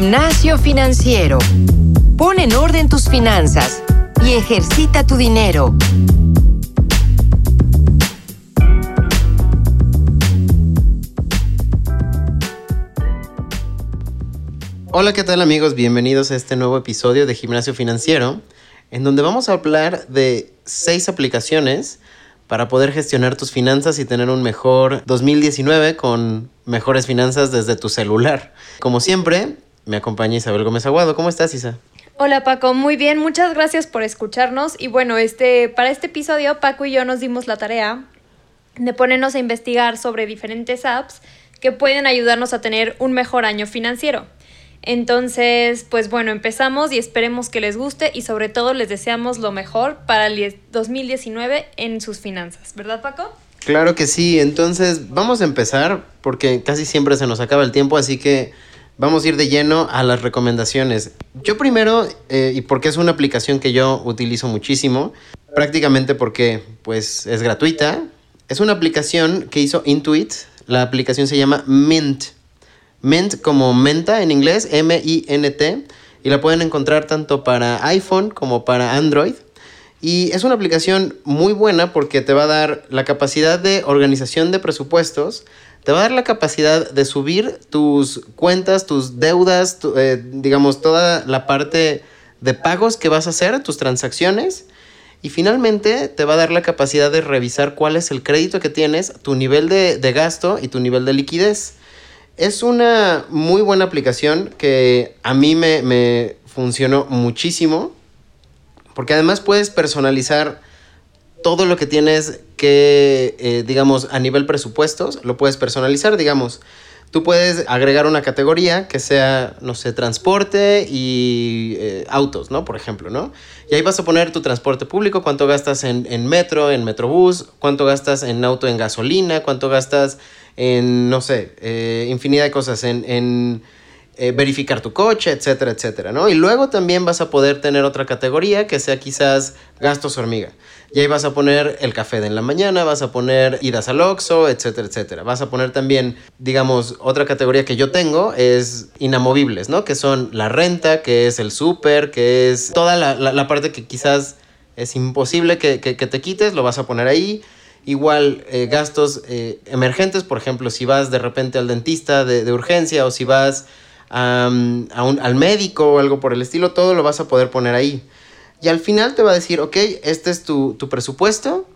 Gimnasio financiero. Pon en orden tus finanzas y ejercita tu dinero. Hola, ¿qué tal amigos? Bienvenidos a este nuevo episodio de Gimnasio Financiero, en donde vamos a hablar de seis aplicaciones para poder gestionar tus finanzas y tener un mejor 2019 con mejores finanzas desde tu celular. Como siempre, me acompaña Isabel Gómez Aguado. ¿Cómo estás, Isa? Hola Paco, muy bien, muchas gracias por escucharnos y bueno, este para este episodio Paco y yo nos dimos la tarea de ponernos a investigar sobre diferentes apps que pueden ayudarnos a tener un mejor año financiero. Entonces, pues bueno, empezamos y esperemos que les guste y sobre todo les deseamos lo mejor para el 2019 en sus finanzas, ¿verdad Paco? Claro que sí, entonces vamos a empezar porque casi siempre se nos acaba el tiempo, así que vamos a ir de lleno a las recomendaciones. Yo primero, eh, y porque es una aplicación que yo utilizo muchísimo, prácticamente porque pues es gratuita, es una aplicación que hizo Intuit, la aplicación se llama Mint. Mint como menta en inglés, M-I-N-T, y la pueden encontrar tanto para iPhone como para Android. Y es una aplicación muy buena porque te va a dar la capacidad de organización de presupuestos, te va a dar la capacidad de subir tus cuentas, tus deudas, eh, digamos, toda la parte de pagos que vas a hacer, tus transacciones. Y finalmente te va a dar la capacidad de revisar cuál es el crédito que tienes, tu nivel de, de gasto y tu nivel de liquidez. Es una muy buena aplicación que a mí me, funcionó muchísimo. Porque además puedes personalizar todo lo que tienes que, eh, digamos, a nivel presupuestos, lo puedes personalizar, digamos. Tú puedes agregar una categoría que sea, no sé, transporte y eh, autos, ¿no? Por ejemplo, ¿no? Y ahí vas a poner tu transporte público, cuánto gastas en, en metro, en metrobús, cuánto gastas en auto en gasolina, cuánto gastas en, no sé, eh, infinidad de cosas, en, eh, verificar tu coche, etcétera, etcétera, ¿no? Y luego también vas a poder tener otra categoría que sea quizás gastos hormiga. Y ahí vas a poner el café de en la mañana, vas a poner idas al Oxxo, etcétera, etcétera. Vas a poner también, digamos, otra categoría que yo tengo es inamovibles, ¿no? Que son la renta, que es el súper, que es toda la, parte que quizás es imposible que, que te quites, lo vas a poner ahí. Igual eh, gastos eh, emergentes, por ejemplo, si vas de repente al dentista de, urgencia o si vas al médico o algo por el estilo, todo lo vas a poder poner ahí. Y al final te va a decir, ok, este es tu, tu presupuesto,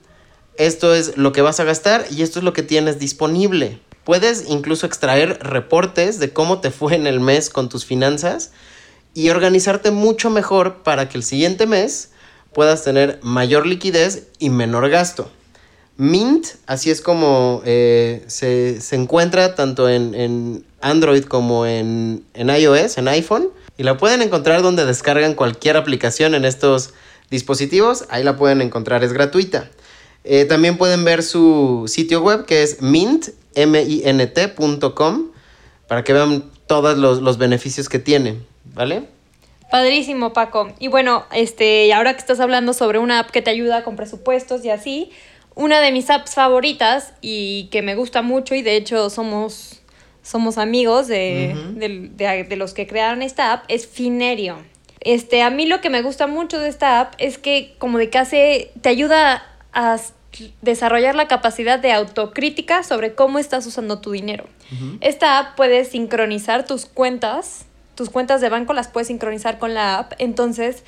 esto es lo que vas a gastar y esto es lo que tienes disponible. Puedes incluso extraer reportes de cómo te fue en el mes con tus finanzas y organizarte mucho mejor para que el siguiente mes puedas tener mayor liquidez y menor gasto. Mint, así es como eh, se, encuentra tanto en, Android como en, iOS, en iPhone. Y la pueden encontrar donde descargan cualquier aplicación en estos dispositivos. Ahí la pueden encontrar, es gratuita. Eh, también pueden ver su sitio web que es mint, para que vean todos los, los beneficios que tiene, ¿vale? Padrísimo, Paco. Y bueno, este, ahora que estás hablando sobre una app que te ayuda con presupuestos y así, una de mis apps favoritas y que me gusta mucho y de hecho somos, somos amigos de, de, los que crearon esta app es Finerio. Este, a mí lo que me gusta mucho de esta app es que como de que hace, te ayuda a desarrollar la capacidad de autocrítica sobre cómo estás usando tu dinero. Esta app puede sincronizar tus cuentas tus cuentas de banco las puedes sincronizar con la app, entonces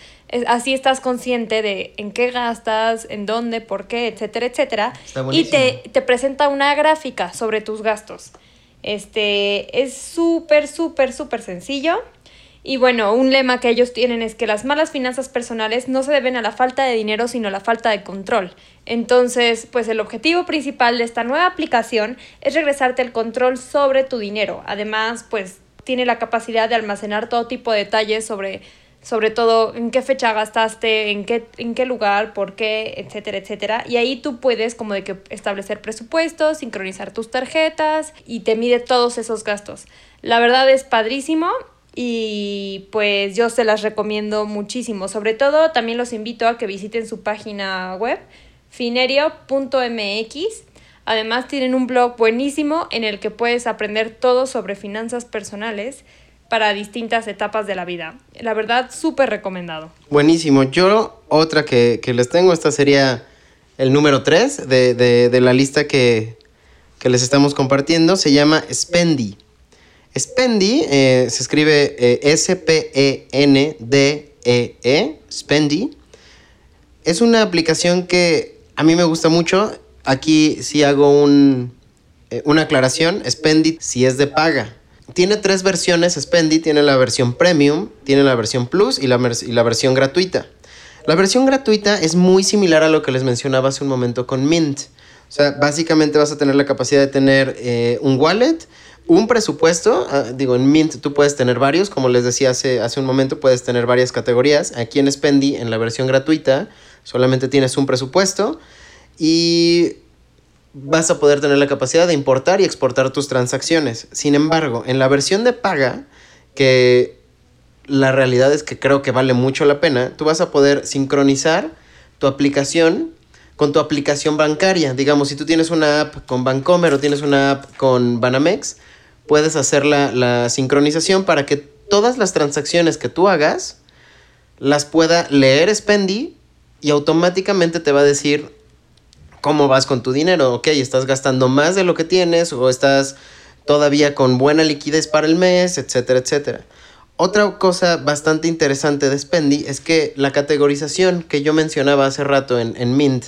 así estás consciente de en qué gastas, en dónde, por qué, etcétera, etcétera. y te, te, presenta una gráfica sobre tus gastos. Este es súper, súper, súper sencillo. Y bueno, un lema que ellos tienen es que las malas finanzas personales no se deben a la falta de dinero, sino a la falta de control. Entonces, pues el objetivo principal de esta nueva aplicación es regresarte el control sobre tu dinero. Además, pues tiene la capacidad de almacenar todo tipo de detalles sobre, sobre todo en qué fecha gastaste, en qué, en qué lugar, por qué, etcétera, etcétera. Y ahí tú puedes como de que establecer presupuestos, sincronizar tus tarjetas y te mide todos esos gastos. La verdad es padrísimo y pues yo se las recomiendo muchísimo. Sobre todo también los invito a que visiten su página web finerio.mx Además tienen un blog buenísimo en el que puedes aprender todo sobre finanzas personales para distintas etapas de la vida. La verdad, súper recomendado. Buenísimo. Yo otra que, que les tengo, esta sería el número 3 de, de, la lista que, que les estamos compartiendo, se llama Spendy. Spendy eh, se escribe eh, S-P-E-N-D-E-E, Spendy. Es una aplicación que a mí me gusta mucho. Aquí sí hago un, eh, una aclaración. Spendy si es de paga. Tiene tres versiones Spendy. Tiene la versión Premium, tiene la versión Plus y la, y la versión gratuita. La versión gratuita es muy similar a lo que les mencionaba hace un momento con Mint. O sea, básicamente vas a tener la capacidad de tener eh, un wallet, un presupuesto. Uh, digo, en Mint tú puedes tener varios. Como les decía hace, hace un momento, puedes tener varias categorías. Aquí en Spendy, en la versión gratuita, solamente tienes un presupuesto. Y vas a poder tener la capacidad de importar y exportar tus transacciones. Sin embargo, en la versión de paga, que la realidad es que creo que vale mucho la pena, tú vas a poder sincronizar tu aplicación con tu aplicación bancaria. Digamos, si tú tienes una app con Bancomer o tienes una app con Banamex, puedes hacer la, la sincronización para que todas las transacciones que tú hagas las pueda leer Spendy y automáticamente te va a decir cómo vas con tu dinero. Ok, estás gastando más de lo que tienes o estás todavía con buena liquidez para el mes, etcétera, etcétera. Otra cosa bastante interesante de Spendy es que la categorización que yo mencionaba hace rato en, en Mint,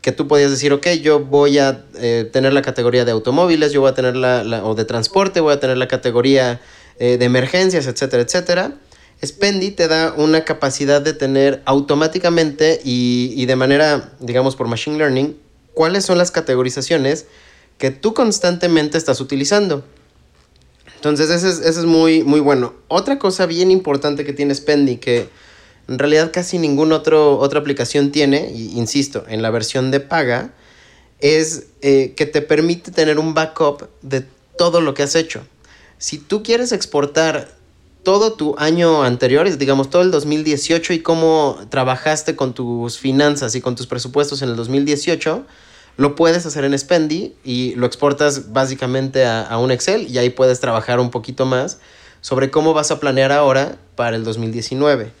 que tú podías decir, ok, yo voy a eh, tener la categoría de automóviles, yo voy a tener la, la o de transporte, voy a tener la categoría eh, de emergencias, etcétera, etcétera. Spendy te da una capacidad de tener automáticamente y, y de manera, digamos, por machine learning, cuáles son las categorizaciones que tú constantemente estás utilizando. Entonces, ese es, ese es muy, muy bueno. Otra cosa bien importante que tiene Spendy, que en realidad casi ninguna otra aplicación tiene, y insisto, en la versión de paga, es eh, que te permite tener un backup de todo lo que has hecho. Si tú quieres exportar todo tu año anterior, digamos todo el 2018 y cómo trabajaste con tus finanzas y con tus presupuestos en el 2018, lo puedes hacer en Spendy y lo exportas básicamente a, un Excel y ahí puedes trabajar un poquito más sobre cómo vas a planear ahora para el 2019.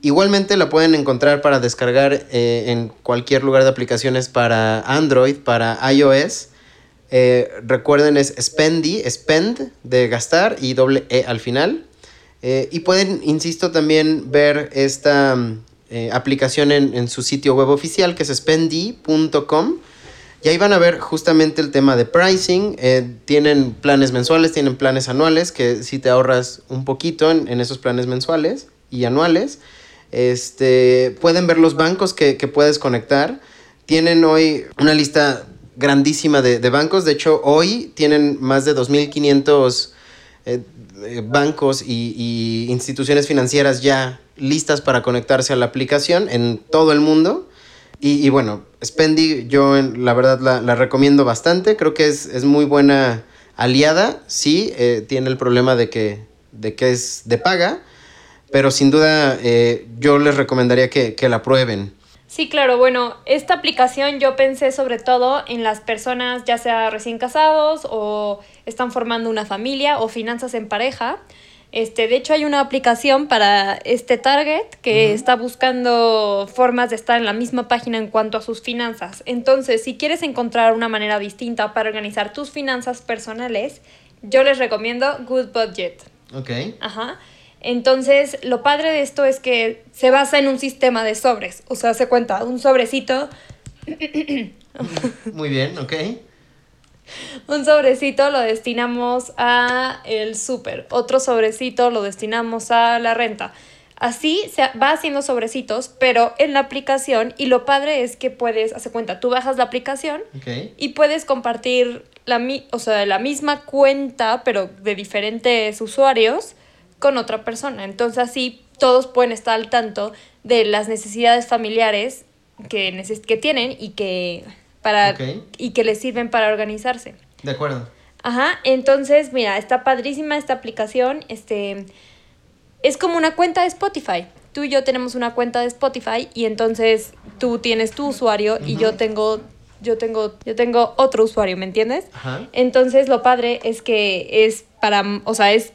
Igualmente la pueden encontrar para descargar eh, en cualquier lugar de aplicaciones para Android, para iOS. Eh, recuerden es Spendy, spend de gastar y doble E al final. Eh, y pueden, insisto, también ver esta eh, aplicación en, en, su sitio web oficial que es spendy.com. Y ahí van a ver justamente el tema de pricing. Eh, tienen planes mensuales, tienen planes anuales, que si te ahorras un poquito en, en, esos planes mensuales y anuales. Este, pueden ver los bancos que, que puedes conectar. Tienen hoy una lista grandísima de, de bancos. De hecho, hoy tienen más de 2.500 eh, bancos y, y instituciones financieras ya listas para conectarse a la aplicación en todo el mundo. Y, y bueno, Spendy yo la verdad la, la, recomiendo bastante, creo que es, es muy buena aliada, sí, eh, tiene el problema de que, de que es de paga, pero sin duda eh, yo les recomendaría que, que la prueben. Sí, claro, bueno, esta aplicación yo pensé sobre todo en las personas ya sea recién casados o están formando una familia o finanzas en pareja. Este, de hecho, hay una aplicación para este target que uh -huh. está buscando formas de estar en la misma página en cuanto a sus finanzas. Entonces, si quieres encontrar una manera distinta para organizar tus finanzas personales, yo les recomiendo Good Budget. Ok. Ajá. Entonces, lo padre de esto es que se basa en un sistema de sobres. O sea, se cuenta un sobrecito. Muy bien, ok. Un sobrecito lo destinamos a el súper, otro sobrecito lo destinamos a la renta. Así se va haciendo sobrecitos, pero en la aplicación y lo padre es que puedes, hace cuenta, tú bajas la aplicación okay. y puedes compartir la, o sea, la misma cuenta, pero de diferentes usuarios con otra persona. Entonces así todos pueden estar al tanto de las necesidades familiares que, neces que tienen y que para okay. y que les sirven para organizarse. De acuerdo. Ajá, entonces, mira, está padrísima esta aplicación, este es como una cuenta de Spotify. Tú y yo tenemos una cuenta de Spotify y entonces tú tienes tu usuario uh -huh. y yo tengo yo tengo yo tengo otro usuario, ¿me entiendes? Ajá. Entonces, lo padre es que es para, o sea, es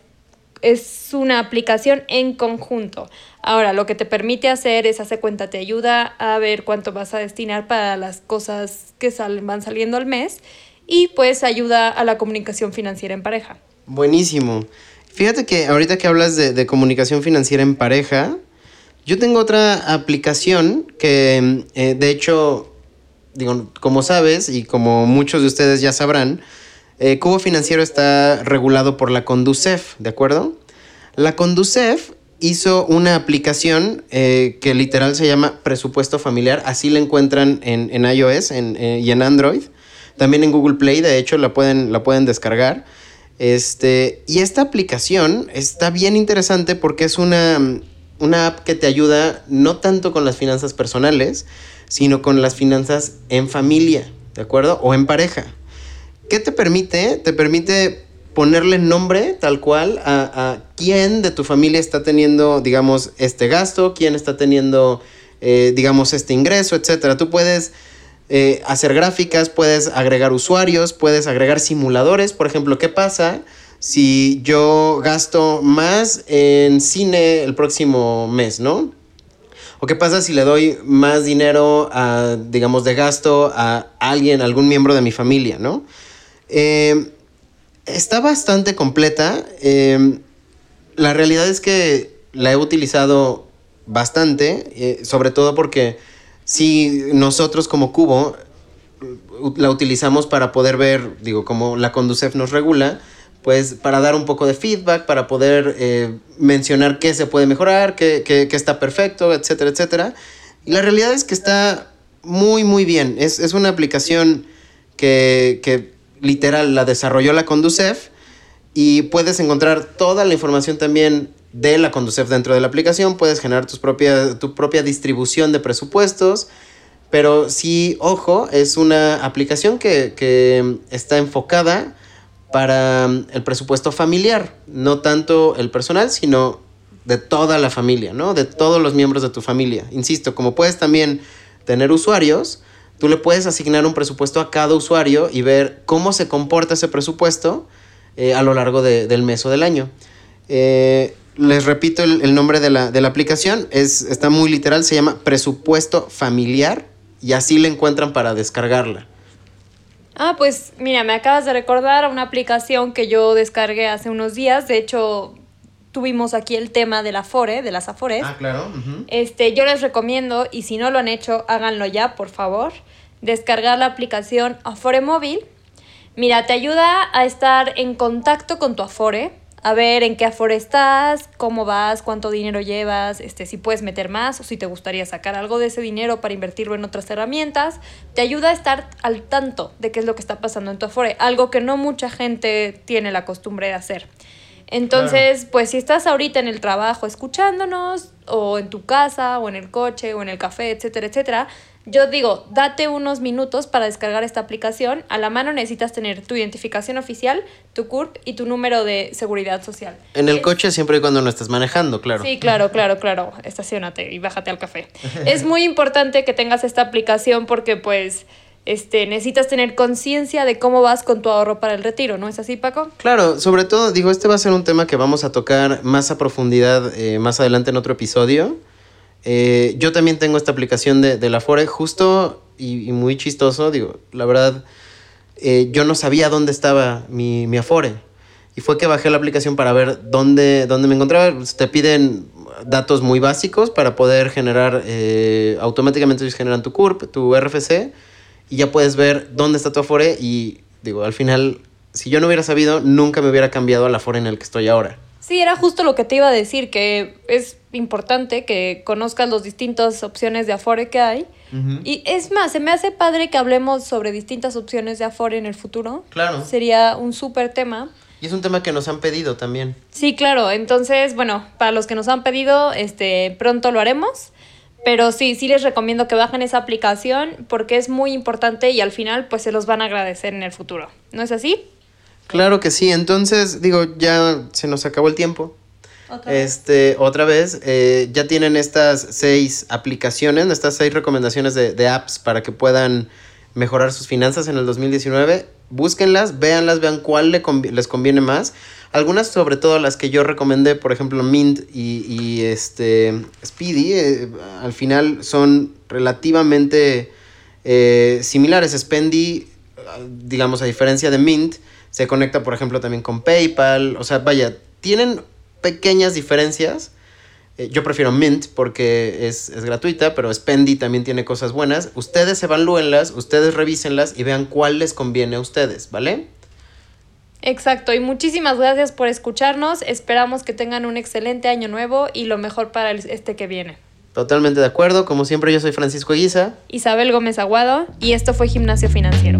es una aplicación en conjunto. Ahora, lo que te permite hacer es hacer cuenta, te ayuda a ver cuánto vas a destinar para las cosas que van saliendo al mes y pues ayuda a la comunicación financiera en pareja. Buenísimo. Fíjate que ahorita que hablas de, de comunicación financiera en pareja, yo tengo otra aplicación que eh, de hecho, digo, como sabes y como muchos de ustedes ya sabrán, eh, Cubo Financiero está regulado por la Conducef, ¿de acuerdo? La Conducef hizo una aplicación eh, que literal se llama Presupuesto Familiar, así la encuentran en, en iOS eh, y en Android, también en Google Play, de hecho la pueden, la pueden descargar. Este, y esta aplicación está bien interesante porque es una, una app que te ayuda no tanto con las finanzas personales, sino con las finanzas en familia, ¿de acuerdo? O en pareja. ¿Qué te permite? Te permite ponerle nombre tal cual a, a quién de tu familia está teniendo, digamos, este gasto, quién está teniendo, eh, digamos, este ingreso, etcétera. Tú puedes eh, hacer gráficas, puedes agregar usuarios, puedes agregar simuladores. Por ejemplo, ¿qué pasa si yo gasto más en cine el próximo mes, no? ¿O qué pasa si le doy más dinero, a, digamos, de gasto a alguien, algún miembro de mi familia, no? Eh, está bastante completa. Eh, la realidad es que la he utilizado bastante, eh, sobre todo porque si nosotros como Cubo la utilizamos para poder ver, digo, como la Conducef nos regula, pues para dar un poco de feedback, para poder eh, mencionar qué se puede mejorar, qué, qué, qué, está perfecto, etcétera, etcétera. Y la realidad es que está muy, muy bien. Es, es una aplicación que, que literal la desarrolló la Conducef y puedes encontrar toda la información también de la Conducef dentro de la aplicación, puedes generar tus propia, tu propia distribución de presupuestos, pero sí, ojo, es una aplicación que, que está enfocada para el presupuesto familiar, no tanto el personal, sino de toda la familia, ¿no? De todos los miembros de tu familia. Insisto, como puedes también tener usuarios, tú le puedes asignar un presupuesto a cada usuario y ver cómo se comporta ese presupuesto eh, a lo largo de, del mes o del año. Eh, les repito el, nombre de la, de la, aplicación, es, está muy literal, se llama Presupuesto Familiar y así la encuentran para descargarla. Ah, pues mira, me acabas de recordar una aplicación que yo descargué hace unos días, de hecho tuvimos aquí el tema de la Afore, de las Afores. Ah, claro. Uh -huh. Este, yo les recomiendo, y si no lo han hecho, háganlo ya, por favor, descargar la aplicación Afore Móvil. Mira, te ayuda a estar en contacto con tu Afore, a ver en qué Afore estás, cómo vas, cuánto dinero llevas, este, si puedes meter más o si te gustaría sacar algo de ese dinero para invertirlo en otras herramientas. Te ayuda a estar al tanto de qué es lo que está pasando en tu Afore, algo que no mucha gente tiene la costumbre de hacer. Entonces, claro. pues si estás ahorita en el trabajo escuchándonos, o en tu casa, o en el coche, o en el café, etcétera, etcétera, yo digo, date unos minutos para descargar esta aplicación. A la mano necesitas tener tu identificación oficial, tu CURP y tu número de seguridad social. En el es... coche siempre y cuando no estés manejando, claro. Sí, claro, claro, claro. Estacionate y bájate al café. es muy importante que tengas esta aplicación porque pues este, necesitas tener conciencia de cómo vas con tu ahorro para el retiro, ¿no es así, Paco? Claro, sobre todo, digo, este va a ser un tema que vamos a tocar más a profundidad eh, más adelante en otro episodio. Eh, yo también tengo esta aplicación de, de la Fore, justo y, y, muy chistoso, digo, la verdad, eh, yo no sabía dónde estaba mi, mi Afore. Y fue que bajé la aplicación para ver dónde, dónde me encontraba. Te piden datos muy básicos para poder generar, eh, automáticamente ellos generan tu CURP, tu RFC, y ya puedes ver dónde está tu Afore. Y digo, al final, si yo no hubiera sabido, nunca me hubiera cambiado al Afore en el que estoy ahora. Sí, era justo lo que te iba a decir, que es importante que conozcas las distintas opciones de Afore que hay. Uh -huh. Y es más, se me hace padre que hablemos sobre distintas opciones de Afore en el futuro. Claro. Sería un súper tema. Y es un tema que nos han pedido también. Sí, claro. Entonces, bueno, para los que nos han pedido, este, pronto lo haremos. Pero sí, sí les recomiendo que bajen esa aplicación porque es muy importante y al final pues se los van a agradecer en el futuro. ¿No es así? Claro que sí. Entonces, digo, ya se nos acabó el tiempo. ¿Otra vez? Este, otra vez, eh, ya tienen estas seis aplicaciones, estas seis recomendaciones de, de apps para que puedan mejorar sus finanzas en el 2019, búsquenlas, véanlas, vean cuál les conviene más. Algunas, sobre todo las que yo recomendé, por ejemplo, Mint y, este Speedy, eh, al final son relativamente eh, similares. Spendy, digamos, a diferencia de Mint, se conecta, por ejemplo, también con PayPal. O sea, vaya, tienen pequeñas diferencias. Eh, yo prefiero Mint porque es, es, gratuita, pero Spendy también tiene cosas buenas. Ustedes evalúenlas, ustedes revísenlas y vean cuál les conviene a ustedes, ¿vale? Exacto, y muchísimas gracias por escucharnos. Esperamos que tengan un excelente año nuevo y lo mejor para este que viene. Totalmente de acuerdo. Como siempre, yo soy Francisco Guisa. Isabel Gómez Aguado y esto fue Gimnasio Financiero.